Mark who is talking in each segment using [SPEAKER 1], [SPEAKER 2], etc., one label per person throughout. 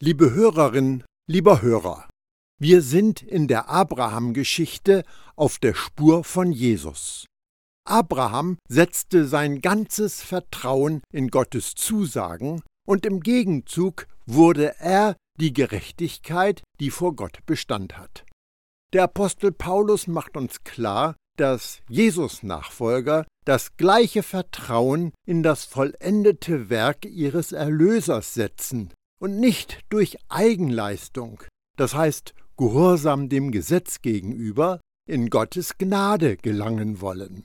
[SPEAKER 1] Liebe Hörerin, lieber Hörer, wir sind in der Abraham-Geschichte auf der Spur von Jesus. Abraham setzte sein ganzes Vertrauen in Gottes Zusagen und im Gegenzug wurde er die Gerechtigkeit, die vor Gott Bestand hat. Der Apostel Paulus macht uns klar, dass Jesus-Nachfolger das gleiche Vertrauen in das vollendete Werk ihres Erlösers setzen und nicht durch Eigenleistung, das heißt Gehorsam dem Gesetz gegenüber, in Gottes Gnade gelangen wollen.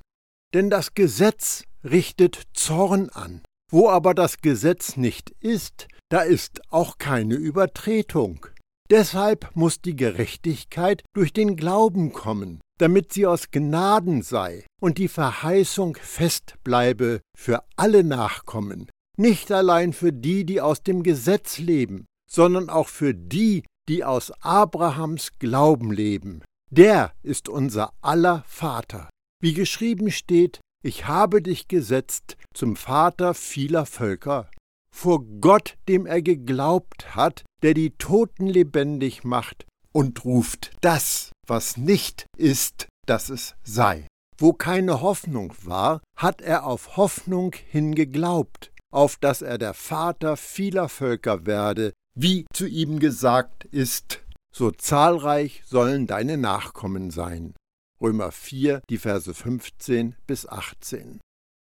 [SPEAKER 1] Denn das Gesetz richtet Zorn an. Wo aber das Gesetz nicht ist, da ist auch keine Übertretung. Deshalb muss die Gerechtigkeit durch den Glauben kommen, damit sie aus Gnaden sei und die Verheißung fest bleibe für alle Nachkommen, nicht allein für die, die aus dem Gesetz leben, sondern auch für die, die aus Abrahams Glauben leben. Der ist unser aller Vater. Wie geschrieben steht, ich habe dich gesetzt zum Vater vieler Völker. Vor Gott, dem er geglaubt hat, der die Toten lebendig macht und ruft das, was nicht ist, dass es sei. Wo keine Hoffnung war, hat er auf Hoffnung hin geglaubt, auf dass er der Vater vieler Völker werde, wie zu ihm gesagt ist, so zahlreich sollen deine Nachkommen sein. Römer 4, die Verse 15 bis 18.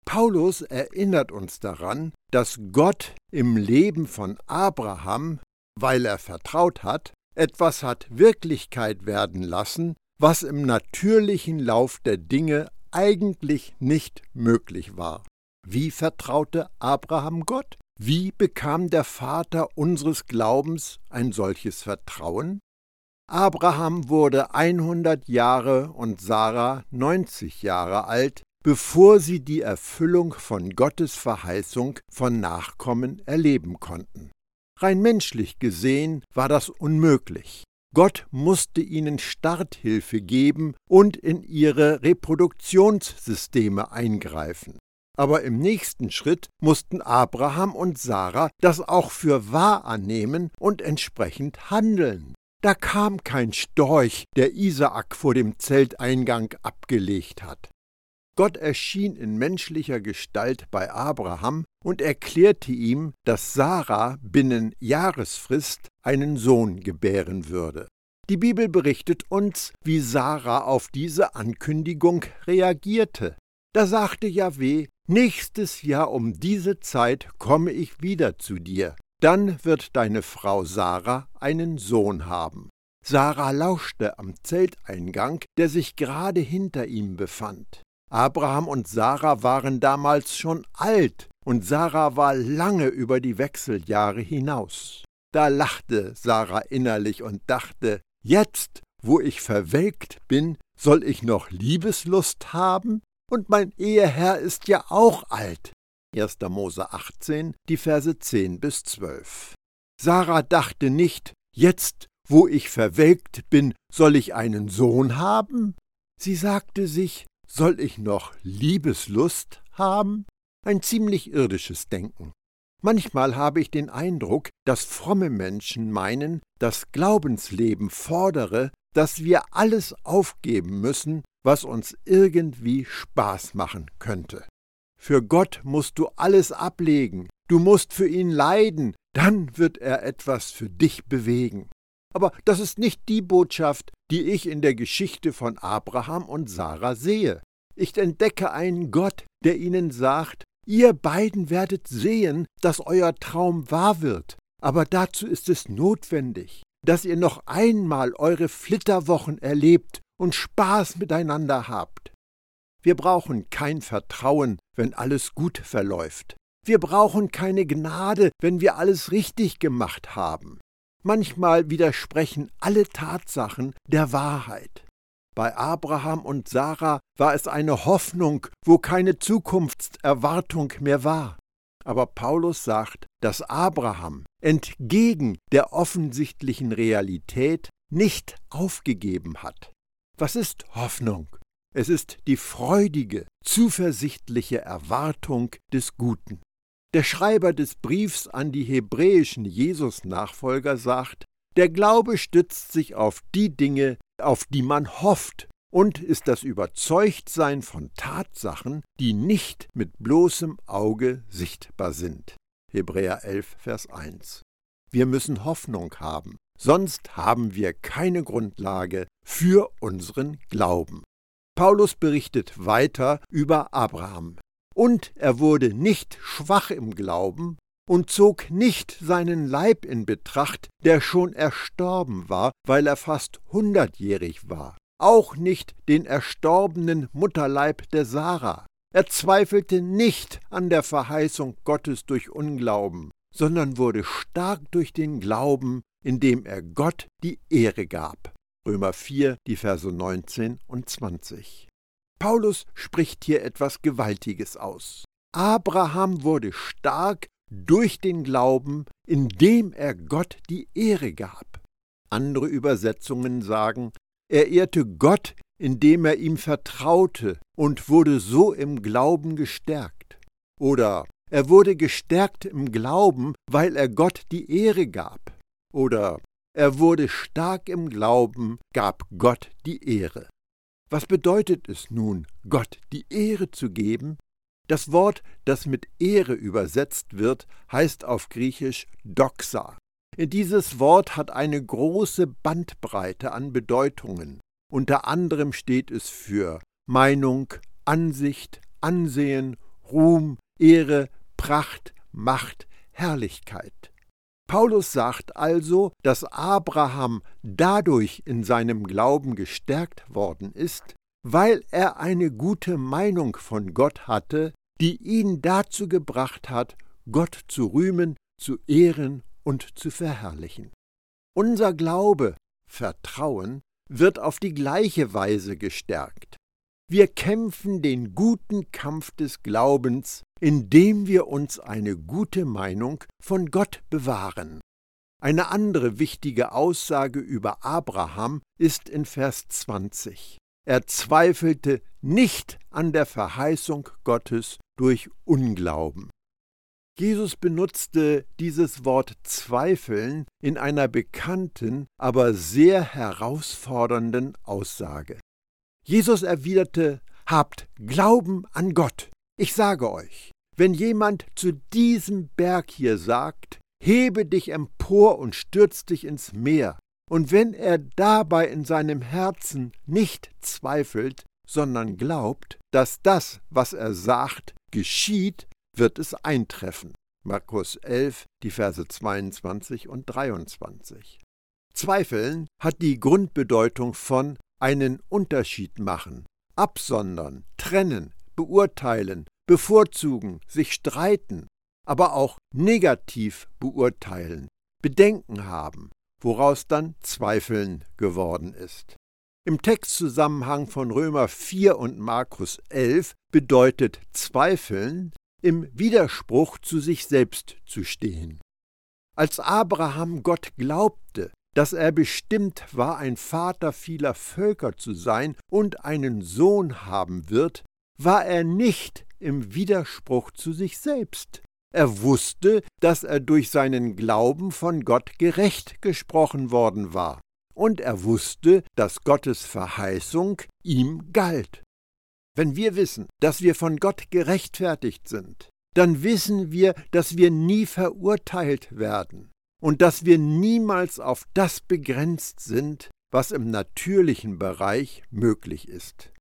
[SPEAKER 1] Paulus erinnert uns daran, dass Gott im Leben von Abraham, weil er vertraut hat, etwas hat Wirklichkeit werden lassen, was im natürlichen Lauf der Dinge eigentlich nicht möglich war. Wie vertraute Abraham Gott? Wie bekam der Vater unseres Glaubens ein solches Vertrauen? Abraham wurde 100 Jahre und Sarah 90 Jahre alt, bevor sie die Erfüllung von Gottes Verheißung von Nachkommen erleben konnten. Rein menschlich gesehen war das unmöglich. Gott musste ihnen Starthilfe geben und in ihre Reproduktionssysteme eingreifen. Aber im nächsten Schritt mussten Abraham und Sarah das auch für wahr annehmen und entsprechend handeln. Da kam kein Storch, der Isaak vor dem Zelteingang abgelegt hat. Gott erschien in menschlicher Gestalt bei Abraham und erklärte ihm, dass Sarah binnen Jahresfrist einen Sohn gebären würde. Die Bibel berichtet uns, wie Sarah auf diese Ankündigung reagierte. Da sagte Jahweh, nächstes Jahr um diese Zeit komme ich wieder zu dir, dann wird deine Frau Sarah einen Sohn haben. Sarah lauschte am Zelteingang, der sich gerade hinter ihm befand. Abraham und Sarah waren damals schon alt, und Sarah war lange über die Wechseljahre hinaus. Da lachte Sarah innerlich und dachte, jetzt, wo ich verwelkt bin, soll ich noch Liebeslust haben? Und mein Eheherr ist ja auch alt. 1. Mose 18, die Verse 10 bis 12. Sarah dachte nicht, jetzt, wo ich verwelkt bin, soll ich einen Sohn haben? Sie sagte sich, soll ich noch Liebeslust haben? Ein ziemlich irdisches Denken. Manchmal habe ich den Eindruck, dass fromme Menschen meinen, das Glaubensleben fordere, dass wir alles aufgeben müssen, was uns irgendwie Spaß machen könnte. Für Gott musst du alles ablegen, du musst für ihn leiden, dann wird er etwas für dich bewegen. Aber das ist nicht die Botschaft, die ich in der Geschichte von Abraham und Sarah sehe. Ich entdecke einen Gott, der ihnen sagt, ihr beiden werdet sehen, dass euer Traum wahr wird, aber dazu ist es notwendig, dass ihr noch einmal eure Flitterwochen erlebt und Spaß miteinander habt. Wir brauchen kein Vertrauen, wenn alles gut verläuft. Wir brauchen keine Gnade, wenn wir alles richtig gemacht haben. Manchmal widersprechen alle Tatsachen der Wahrheit. Bei Abraham und Sarah war es eine Hoffnung, wo keine Zukunftserwartung mehr war. Aber Paulus sagt, dass Abraham entgegen der offensichtlichen Realität nicht aufgegeben hat. Was ist Hoffnung? Es ist die freudige, zuversichtliche Erwartung des Guten. Der Schreiber des Briefs an die hebräischen Jesus-Nachfolger sagt, der Glaube stützt sich auf die Dinge, auf die man hofft, und ist das Überzeugtsein von Tatsachen, die nicht mit bloßem Auge sichtbar sind. Hebräer 11, Vers 1. Wir müssen Hoffnung haben, sonst haben wir keine Grundlage für unseren Glauben. Paulus berichtet weiter über Abraham. Und er wurde nicht schwach im Glauben und zog nicht seinen Leib in Betracht, der schon erstorben war, weil er fast hundertjährig war, auch nicht den erstorbenen Mutterleib der Sarah. Er zweifelte nicht an der Verheißung Gottes durch Unglauben, sondern wurde stark durch den Glauben, indem er Gott die Ehre gab. Römer 4, die Verse 19 und 20. Paulus spricht hier etwas Gewaltiges aus. Abraham wurde stark durch den Glauben, indem er Gott die Ehre gab. Andere Übersetzungen sagen, er ehrte Gott, indem er ihm vertraute und wurde so im Glauben gestärkt. Oder er wurde gestärkt im Glauben, weil er Gott die Ehre gab. Oder er wurde stark im Glauben, gab Gott die Ehre. Was bedeutet es nun, Gott die Ehre zu geben? Das Wort, das mit Ehre übersetzt wird, heißt auf Griechisch Doxa. Dieses Wort hat eine große Bandbreite an Bedeutungen. Unter anderem steht es für Meinung, Ansicht, Ansehen, Ruhm, Ehre, Pracht, Macht, Herrlichkeit. Paulus sagt also, dass Abraham dadurch in seinem Glauben gestärkt worden ist, weil er eine gute Meinung von Gott hatte, die ihn dazu gebracht hat, Gott zu rühmen, zu ehren und zu verherrlichen. Unser Glaube, Vertrauen, wird auf die gleiche Weise gestärkt. Wir kämpfen den guten Kampf des Glaubens, indem wir uns eine gute Meinung von Gott bewahren. Eine andere wichtige Aussage über Abraham ist in Vers 20. Er zweifelte nicht an der Verheißung Gottes durch Unglauben. Jesus benutzte dieses Wort zweifeln in einer bekannten, aber sehr herausfordernden Aussage. Jesus erwiderte, Habt Glauben an Gott. Ich sage euch, wenn jemand zu diesem Berg hier sagt, hebe dich empor und stürz dich ins Meer, und wenn er dabei in seinem Herzen nicht zweifelt, sondern glaubt, dass das, was er sagt, geschieht, wird es eintreffen. Markus 11, die Verse 22 und 23. Zweifeln hat die Grundbedeutung von einen Unterschied machen, absondern, trennen, beurteilen, bevorzugen, sich streiten, aber auch negativ beurteilen, Bedenken haben, woraus dann Zweifeln geworden ist. Im Textzusammenhang von Römer 4 und Markus 11 bedeutet Zweifeln, im Widerspruch zu sich selbst zu stehen. Als Abraham Gott glaubte, dass er bestimmt war, ein Vater vieler Völker zu sein und einen Sohn haben wird, war er nicht im Widerspruch zu sich selbst. Er wusste, dass er durch seinen Glauben von Gott gerecht gesprochen worden war, und er wusste, dass Gottes Verheißung ihm galt. Wenn wir wissen, dass wir von Gott gerechtfertigt sind, dann wissen wir, dass wir nie verurteilt werden und dass wir niemals auf das begrenzt sind, was im natürlichen Bereich möglich ist.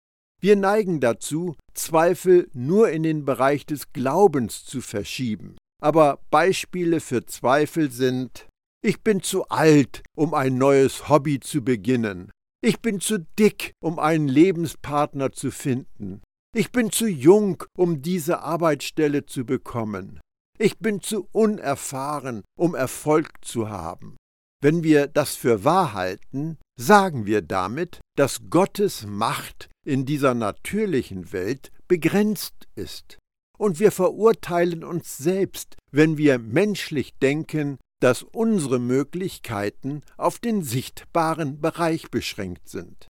[SPEAKER 1] Wir neigen dazu, Zweifel nur in den Bereich des Glaubens zu verschieben. Aber Beispiele für Zweifel sind Ich bin zu alt, um ein neues Hobby zu beginnen. Ich bin zu dick, um einen Lebenspartner zu finden. Ich bin zu jung, um diese Arbeitsstelle zu bekommen. Ich bin zu unerfahren, um Erfolg zu haben. Wenn wir das für wahr halten, sagen wir damit, dass Gottes Macht in dieser natürlichen Welt begrenzt ist. Und wir verurteilen uns selbst, wenn wir menschlich denken, dass unsere Möglichkeiten auf den sichtbaren Bereich beschränkt sind.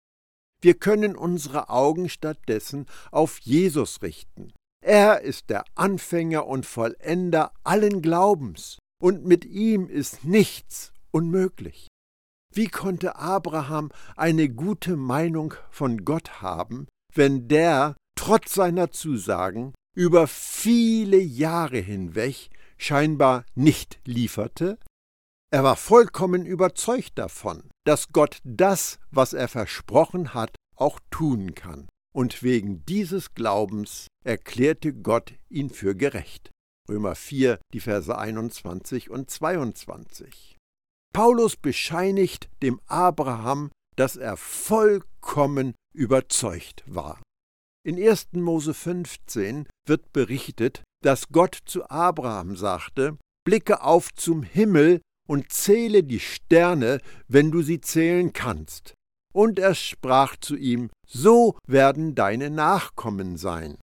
[SPEAKER 1] Wir können unsere Augen stattdessen auf Jesus richten Er ist der Anfänger und Vollender allen Glaubens, und mit ihm ist nichts unmöglich. Wie konnte Abraham eine gute Meinung von Gott haben, wenn der, trotz seiner Zusagen, über viele Jahre hinweg scheinbar nicht lieferte? Er war vollkommen überzeugt davon, dass Gott das, was er versprochen hat, auch tun kann. Und wegen dieses Glaubens erklärte Gott ihn für gerecht. Römer 4, die Verse 21 und 22. Paulus bescheinigt dem Abraham, dass er vollkommen überzeugt war. In 1. Mose 15 wird berichtet, dass Gott zu Abraham sagte: Blicke auf zum Himmel und zähle die Sterne, wenn du sie zählen kannst. Und er sprach zu ihm: So werden deine Nachkommen sein.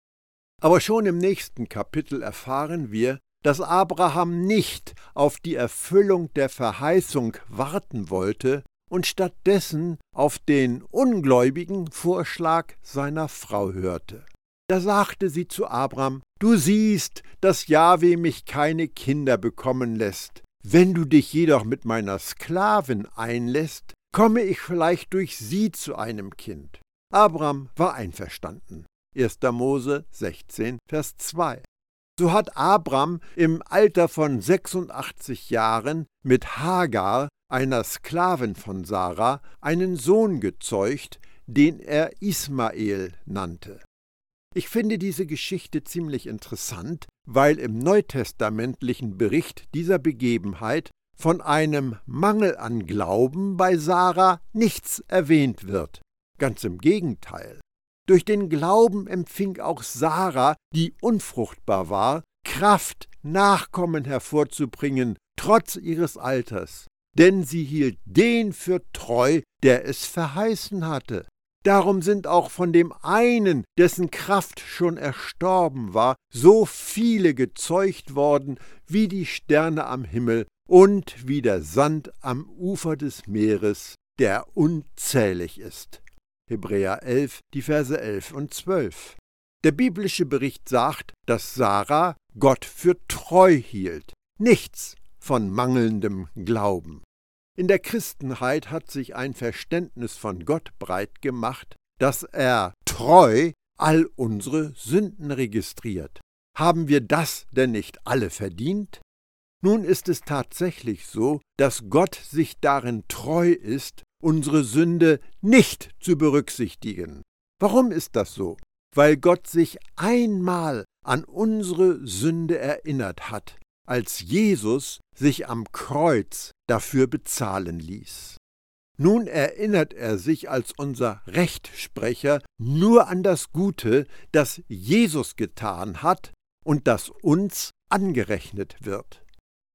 [SPEAKER 1] Aber schon im nächsten Kapitel erfahren wir, dass Abraham nicht auf die Erfüllung der Verheißung warten wollte und stattdessen auf den ungläubigen Vorschlag seiner Frau hörte. Da sagte sie zu Abraham, Du siehst, dass Jahwe mich keine Kinder bekommen lässt. Wenn du dich jedoch mit meiner Sklavin einlässt, komme ich vielleicht durch sie zu einem Kind. Abraham war einverstanden. 1. Mose 16, Vers 2. So hat Abram im Alter von 86 Jahren mit Hagar, einer Sklavin von Sarah, einen Sohn gezeugt, den er Ismael nannte. Ich finde diese Geschichte ziemlich interessant, weil im neutestamentlichen Bericht dieser Begebenheit von einem Mangel an Glauben bei Sarah nichts erwähnt wird. Ganz im Gegenteil. Durch den Glauben empfing auch Sarah, die unfruchtbar war, Kraft, Nachkommen hervorzubringen, trotz ihres Alters. Denn sie hielt den für treu, der es verheißen hatte. Darum sind auch von dem einen, dessen Kraft schon erstorben war, so viele gezeugt worden wie die Sterne am Himmel und wie der Sand am Ufer des Meeres, der unzählig ist. Hebräer 11, die Verse 11 und 12. Der biblische Bericht sagt, dass Sarah Gott für treu hielt, nichts von mangelndem Glauben. In der Christenheit hat sich ein Verständnis von Gott breit gemacht, dass er treu all unsere Sünden registriert. Haben wir das denn nicht alle verdient? Nun ist es tatsächlich so, dass Gott sich darin treu ist, unsere Sünde nicht zu berücksichtigen. Warum ist das so? Weil Gott sich einmal an unsere Sünde erinnert hat, als Jesus sich am Kreuz dafür bezahlen ließ. Nun erinnert er sich als unser Rechtsprecher nur an das Gute, das Jesus getan hat und das uns angerechnet wird.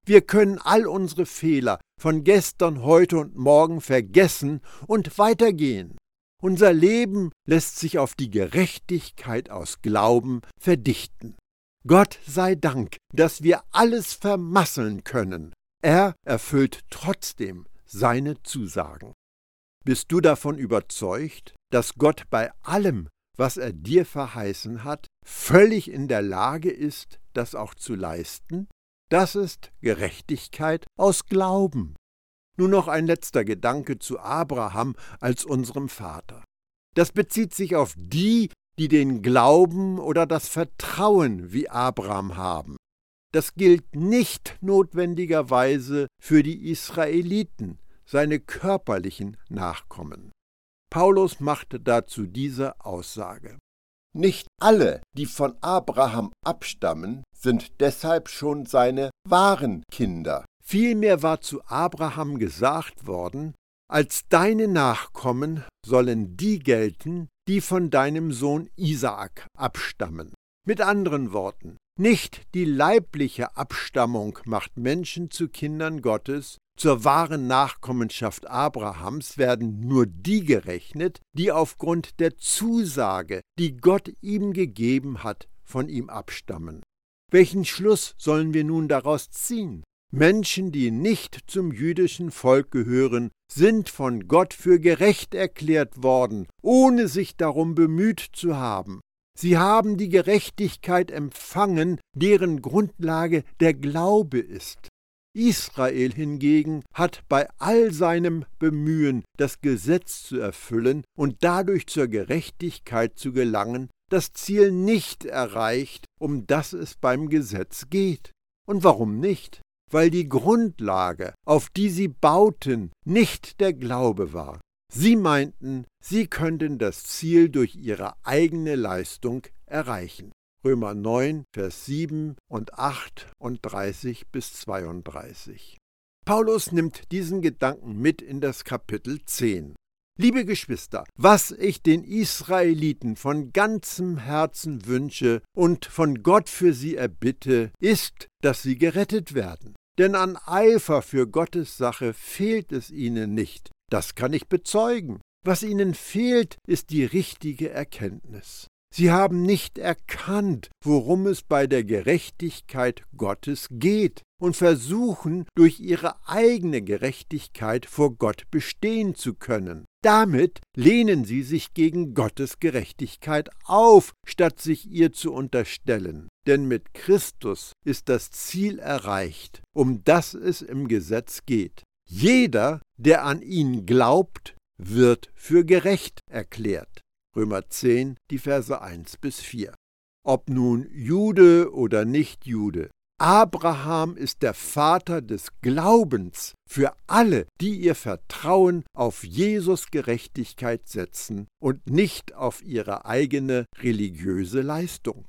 [SPEAKER 1] Wir können all unsere Fehler von gestern, heute und morgen vergessen und weitergehen. Unser Leben lässt sich auf die Gerechtigkeit aus Glauben verdichten. Gott sei Dank, dass wir alles vermasseln können. Er erfüllt trotzdem seine Zusagen. Bist du davon überzeugt, dass Gott bei allem, was er dir verheißen hat, völlig in der Lage ist, das auch zu leisten? Das ist Gerechtigkeit aus Glauben. Nun noch ein letzter Gedanke zu Abraham als unserem Vater. Das bezieht sich auf die, die den Glauben oder das Vertrauen wie Abraham haben. Das gilt nicht notwendigerweise für die Israeliten, seine körperlichen Nachkommen. Paulus machte dazu diese Aussage. Nicht alle, die von Abraham abstammen, sind deshalb schon seine wahren Kinder. Vielmehr war zu Abraham gesagt worden, als deine Nachkommen sollen die gelten, die von deinem Sohn Isaak abstammen. Mit anderen Worten, nicht die leibliche Abstammung macht Menschen zu Kindern Gottes, zur wahren Nachkommenschaft Abrahams werden nur die gerechnet, die aufgrund der Zusage, die Gott ihm gegeben hat, von ihm abstammen. Welchen Schluss sollen wir nun daraus ziehen? Menschen, die nicht zum jüdischen Volk gehören, sind von Gott für gerecht erklärt worden, ohne sich darum bemüht zu haben. Sie haben die Gerechtigkeit empfangen, deren Grundlage der Glaube ist. Israel hingegen hat bei all seinem Bemühen, das Gesetz zu erfüllen und dadurch zur Gerechtigkeit zu gelangen, das Ziel nicht erreicht, um das es beim Gesetz geht. Und warum nicht? Weil die Grundlage, auf die sie bauten, nicht der Glaube war. Sie meinten, sie könnten das Ziel durch ihre eigene Leistung erreichen. Römer 9, Vers 7 und 8 und 30 bis 32. Paulus nimmt diesen Gedanken mit in das Kapitel 10. Liebe Geschwister, was ich den Israeliten von ganzem Herzen wünsche und von Gott für sie erbitte, ist, dass sie gerettet werden. Denn an Eifer für Gottes Sache fehlt es ihnen nicht. Das kann ich bezeugen. Was ihnen fehlt, ist die richtige Erkenntnis. Sie haben nicht erkannt, worum es bei der Gerechtigkeit Gottes geht und versuchen, durch ihre eigene Gerechtigkeit vor Gott bestehen zu können. Damit lehnen sie sich gegen Gottes Gerechtigkeit auf, statt sich ihr zu unterstellen. Denn mit Christus ist das Ziel erreicht, um das es im Gesetz geht. Jeder, der an ihn glaubt, wird für gerecht erklärt. Römer 10, die Verse 1 bis 4. Ob nun Jude oder nicht Jude, Abraham ist der Vater des Glaubens für alle, die ihr Vertrauen auf Jesus Gerechtigkeit setzen und nicht auf ihre eigene religiöse Leistung.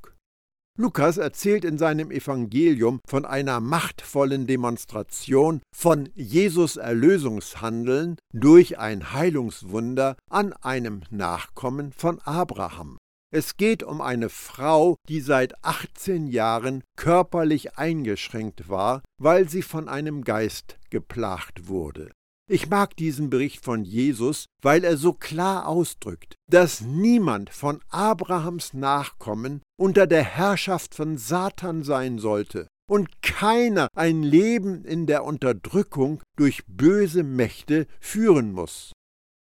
[SPEAKER 1] Lukas erzählt in seinem Evangelium von einer machtvollen Demonstration von Jesus Erlösungshandeln durch ein Heilungswunder an einem Nachkommen von Abraham. Es geht um eine Frau, die seit 18 Jahren körperlich eingeschränkt war, weil sie von einem Geist geplagt wurde. Ich mag diesen Bericht von Jesus, weil er so klar ausdrückt, dass niemand von Abrahams Nachkommen unter der Herrschaft von Satan sein sollte und keiner ein Leben in der Unterdrückung durch böse Mächte führen muss.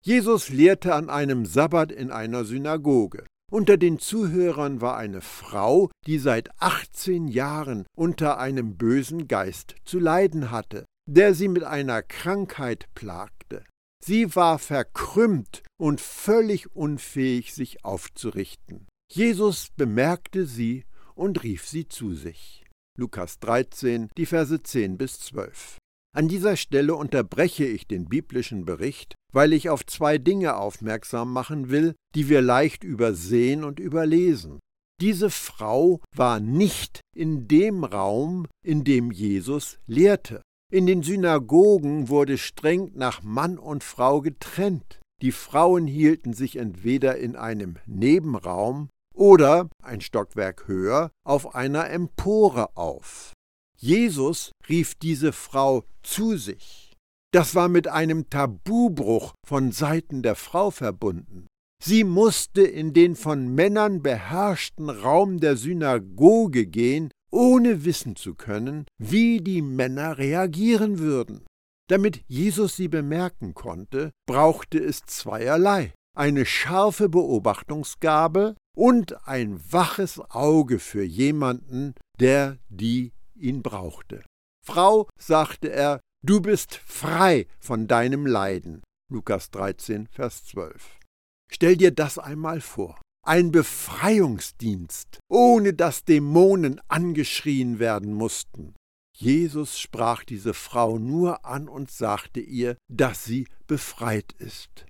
[SPEAKER 1] Jesus lehrte an einem Sabbat in einer Synagoge. Unter den Zuhörern war eine Frau, die seit 18 Jahren unter einem bösen Geist zu leiden hatte der sie mit einer Krankheit plagte. Sie war verkrümmt und völlig unfähig, sich aufzurichten. Jesus bemerkte sie und rief sie zu sich. Lukas 13, die Verse 10 bis 12. An dieser Stelle unterbreche ich den biblischen Bericht, weil ich auf zwei Dinge aufmerksam machen will, die wir leicht übersehen und überlesen. Diese Frau war nicht in dem Raum, in dem Jesus lehrte. In den Synagogen wurde streng nach Mann und Frau getrennt. Die Frauen hielten sich entweder in einem Nebenraum oder, ein Stockwerk höher, auf einer Empore auf. Jesus rief diese Frau zu sich. Das war mit einem Tabubruch von Seiten der Frau verbunden. Sie musste in den von Männern beherrschten Raum der Synagoge gehen ohne wissen zu können, wie die Männer reagieren würden. Damit Jesus sie bemerken konnte, brauchte es zweierlei eine scharfe Beobachtungsgabe und ein waches Auge für jemanden, der die ihn brauchte. Frau, sagte er, du bist frei von deinem Leiden. Lukas 13, Vers 12. Stell dir das einmal vor ein Befreiungsdienst, ohne dass Dämonen angeschrien werden mussten. Jesus sprach diese Frau nur an und sagte ihr, dass sie befreit ist.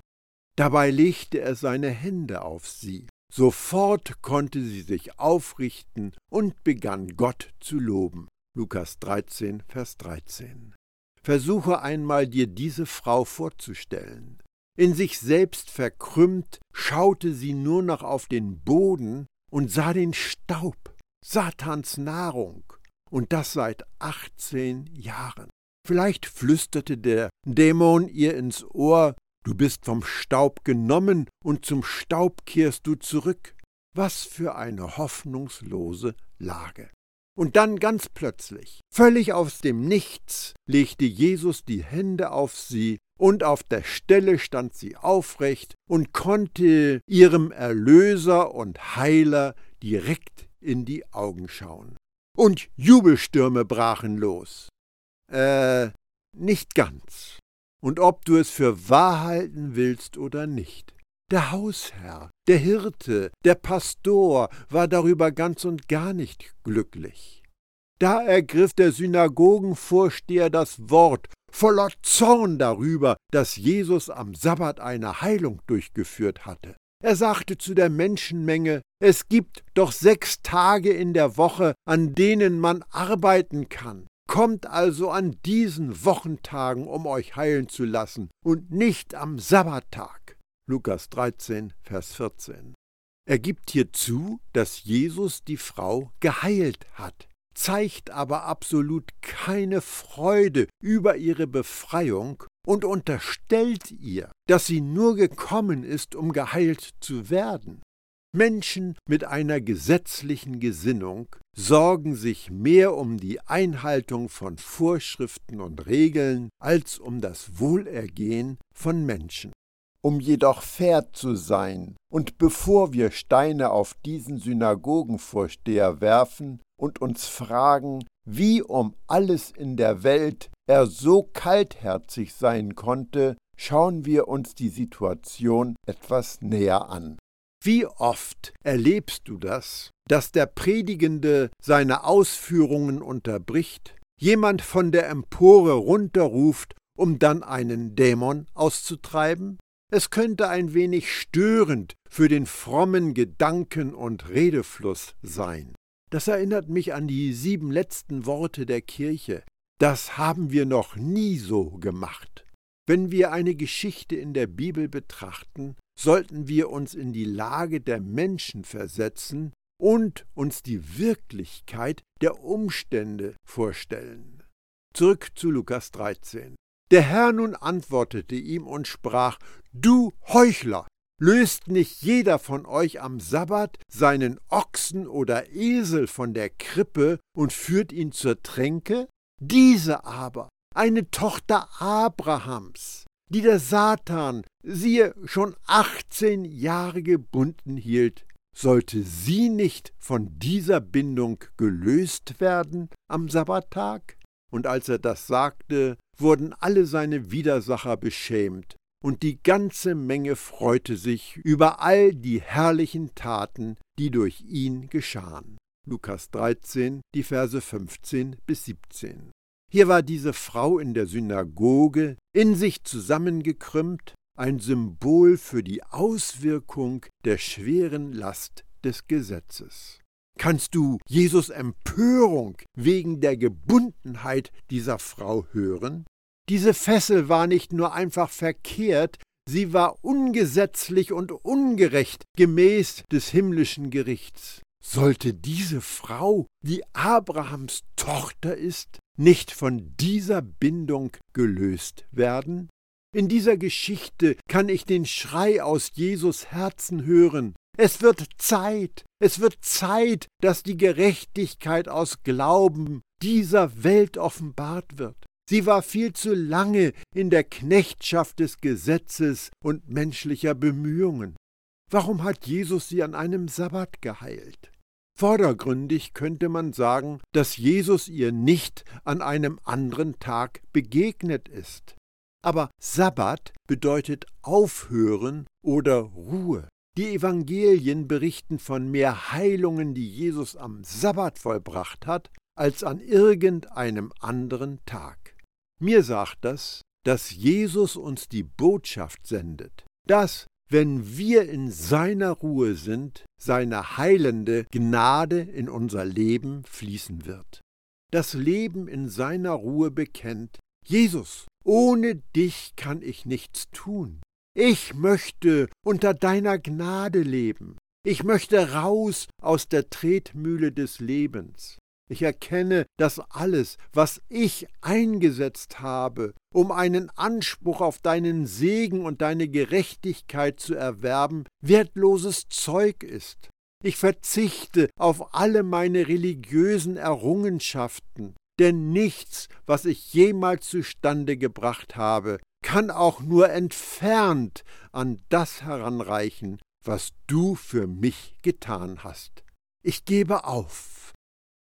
[SPEAKER 1] Dabei legte er seine Hände auf sie. Sofort konnte sie sich aufrichten und begann Gott zu loben. Lukas 13, Vers 13. Versuche einmal dir diese Frau vorzustellen. In sich selbst verkrümmt, schaute sie nur noch auf den Boden und sah den Staub, Satans Nahrung, und das seit 18 Jahren. Vielleicht flüsterte der Dämon ihr ins Ohr, du bist vom Staub genommen und zum Staub kehrst du zurück. Was für eine hoffnungslose Lage. Und dann ganz plötzlich, völlig aus dem Nichts, legte Jesus die Hände auf sie und auf der Stelle stand sie aufrecht und konnte ihrem Erlöser und Heiler direkt in die Augen schauen. Und Jubelstürme brachen los. Äh, nicht ganz. Und ob du es für wahr halten willst oder nicht. Der Hausherr, der Hirte, der Pastor war darüber ganz und gar nicht glücklich. Da ergriff der Synagogenvorsteher das Wort voller Zorn darüber, dass Jesus am Sabbat eine Heilung durchgeführt hatte. Er sagte zu der Menschenmenge, es gibt doch sechs Tage in der Woche, an denen man arbeiten kann. Kommt also an diesen Wochentagen, um euch heilen zu lassen, und nicht am Sabbattag. Lukas 13, Vers 14. Er gibt hier zu, dass Jesus die Frau geheilt hat zeigt aber absolut keine Freude über ihre Befreiung und unterstellt ihr, dass sie nur gekommen ist, um geheilt zu werden. Menschen mit einer gesetzlichen Gesinnung sorgen sich mehr um die Einhaltung von Vorschriften und Regeln als um das Wohlergehen von Menschen. Um jedoch fair zu sein und bevor wir Steine auf diesen Synagogenvorsteher werfen und uns fragen, wie um alles in der Welt er so kaltherzig sein konnte, schauen wir uns die Situation etwas näher an. Wie oft erlebst du das, dass der Predigende seine Ausführungen unterbricht, jemand von der Empore runterruft, um dann einen Dämon auszutreiben? Es könnte ein wenig störend für den frommen Gedanken- und Redefluss sein. Das erinnert mich an die sieben letzten Worte der Kirche. Das haben wir noch nie so gemacht. Wenn wir eine Geschichte in der Bibel betrachten, sollten wir uns in die Lage der Menschen versetzen und uns die Wirklichkeit der Umstände vorstellen. Zurück zu Lukas 13. Der Herr nun antwortete ihm und sprach, Du Heuchler, löst nicht jeder von euch am Sabbat seinen Ochsen oder Esel von der Krippe und führt ihn zur Tränke? Diese aber, eine Tochter Abrahams, die der Satan, siehe, schon achtzehn Jahre gebunden hielt, sollte sie nicht von dieser Bindung gelöst werden am Sabbattag? Und als er das sagte, wurden alle seine Widersacher beschämt, und die ganze Menge freute sich über all die herrlichen Taten, die durch ihn geschahen. Lukas 13, die Verse 15 bis 17. Hier war diese Frau in der Synagoge, in sich zusammengekrümmt, ein Symbol für die Auswirkung der schweren Last des Gesetzes. Kannst du Jesus Empörung wegen der Gebundenheit dieser Frau hören? Diese Fessel war nicht nur einfach verkehrt, sie war ungesetzlich und ungerecht gemäß des himmlischen Gerichts. Sollte diese Frau, die Abrahams Tochter ist, nicht von dieser Bindung gelöst werden? In dieser Geschichte kann ich den Schrei aus Jesus Herzen hören. Es wird Zeit, es wird Zeit, dass die Gerechtigkeit aus Glauben dieser Welt offenbart wird. Sie war viel zu lange in der Knechtschaft des Gesetzes und menschlicher Bemühungen. Warum hat Jesus sie an einem Sabbat geheilt? Vordergründig könnte man sagen, dass Jesus ihr nicht an einem anderen Tag begegnet ist. Aber Sabbat bedeutet aufhören oder Ruhe. Die Evangelien berichten von mehr Heilungen, die Jesus am Sabbat vollbracht hat, als an irgendeinem anderen Tag. Mir sagt das, dass Jesus uns die Botschaft sendet, dass, wenn wir in seiner Ruhe sind, seine heilende Gnade in unser Leben fließen wird. Das Leben in seiner Ruhe bekennt, Jesus, ohne dich kann ich nichts tun. Ich möchte unter deiner Gnade leben. Ich möchte raus aus der Tretmühle des Lebens. Ich erkenne, dass alles, was ich eingesetzt habe, um einen Anspruch auf deinen Segen und deine Gerechtigkeit zu erwerben, wertloses Zeug ist. Ich verzichte auf alle meine religiösen Errungenschaften, denn nichts, was ich jemals zustande gebracht habe, kann auch nur entfernt an das heranreichen, was du für mich getan hast. Ich gebe auf.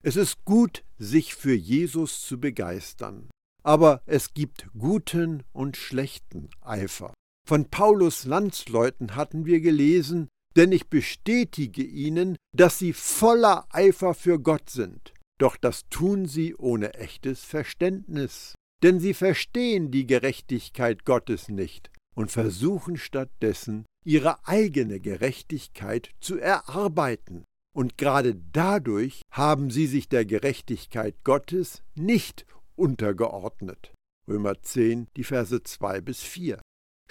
[SPEAKER 1] Es ist gut, sich für Jesus zu begeistern, aber es gibt guten und schlechten Eifer. Von Paulus Landsleuten hatten wir gelesen, denn ich bestätige ihnen, dass sie voller Eifer für Gott sind. Doch das tun sie ohne echtes Verständnis, denn sie verstehen die Gerechtigkeit Gottes nicht und versuchen stattdessen, ihre eigene Gerechtigkeit zu erarbeiten. Und gerade dadurch haben sie sich der Gerechtigkeit Gottes nicht untergeordnet. Römer 10, die Verse 2 bis 4.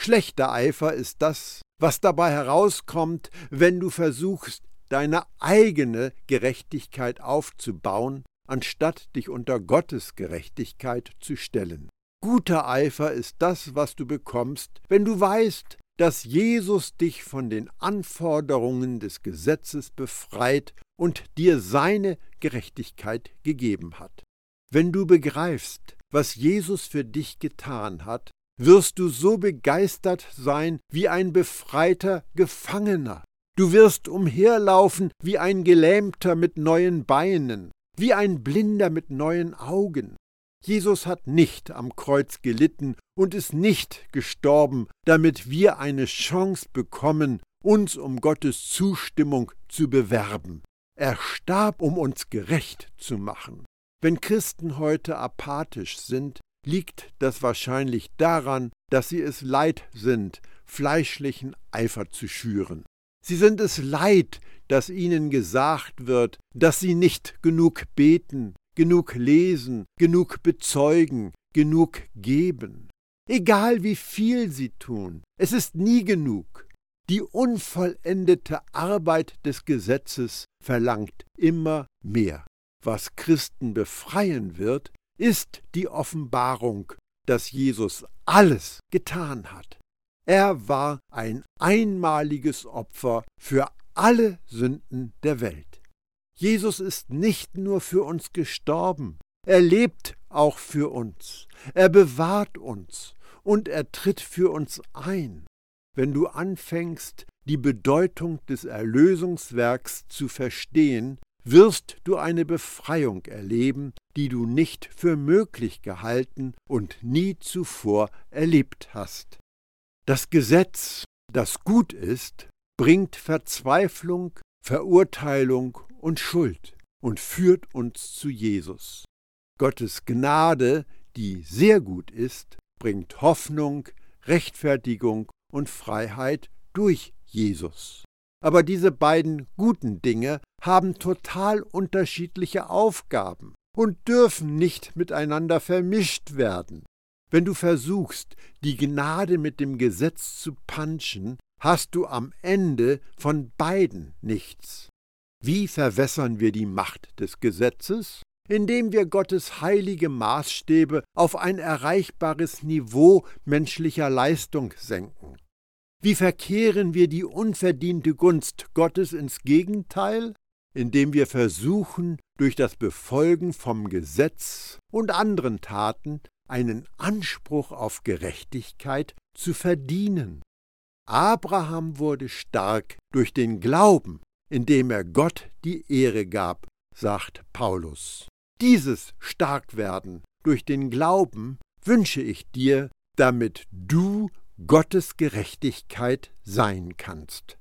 [SPEAKER 1] Schlechter Eifer ist das, was dabei herauskommt, wenn du versuchst, deine eigene Gerechtigkeit aufzubauen, anstatt dich unter Gottes Gerechtigkeit zu stellen. Guter Eifer ist das, was du bekommst, wenn du weißt, dass Jesus dich von den Anforderungen des Gesetzes befreit und dir seine Gerechtigkeit gegeben hat. Wenn du begreifst, was Jesus für dich getan hat, wirst du so begeistert sein wie ein befreiter Gefangener. Du wirst umherlaufen wie ein Gelähmter mit neuen Beinen, wie ein Blinder mit neuen Augen. Jesus hat nicht am Kreuz gelitten und ist nicht gestorben, damit wir eine Chance bekommen, uns um Gottes Zustimmung zu bewerben. Er starb, um uns gerecht zu machen. Wenn Christen heute apathisch sind, liegt das wahrscheinlich daran, dass sie es leid sind, fleischlichen Eifer zu schüren. Sie sind es leid, dass ihnen gesagt wird, dass sie nicht genug beten, genug lesen, genug bezeugen, genug geben. Egal wie viel sie tun, es ist nie genug. Die unvollendete Arbeit des Gesetzes verlangt immer mehr. Was Christen befreien wird, ist die Offenbarung, dass Jesus alles getan hat. Er war ein einmaliges Opfer für alle Sünden der Welt. Jesus ist nicht nur für uns gestorben, er lebt auch für uns, er bewahrt uns und er tritt für uns ein. Wenn du anfängst, die Bedeutung des Erlösungswerks zu verstehen, wirst du eine Befreiung erleben, die du nicht für möglich gehalten und nie zuvor erlebt hast. Das Gesetz, das gut ist, bringt Verzweiflung, Verurteilung und Schuld und führt uns zu Jesus. Gottes Gnade, die sehr gut ist, bringt Hoffnung, Rechtfertigung und Freiheit durch Jesus. Aber diese beiden guten Dinge haben total unterschiedliche Aufgaben und dürfen nicht miteinander vermischt werden. Wenn du versuchst, die Gnade mit dem Gesetz zu panschen, hast du am Ende von beiden nichts. Wie verwässern wir die Macht des Gesetzes? Indem wir Gottes heilige Maßstäbe auf ein erreichbares Niveau menschlicher Leistung senken. Wie verkehren wir die unverdiente Gunst Gottes ins Gegenteil? Indem wir versuchen, durch das Befolgen vom Gesetz und anderen Taten einen Anspruch auf Gerechtigkeit zu verdienen. Abraham wurde stark durch den Glauben, indem er Gott die Ehre gab, sagt Paulus. Dieses Starkwerden durch den Glauben wünsche ich dir, damit du Gottes Gerechtigkeit sein kannst.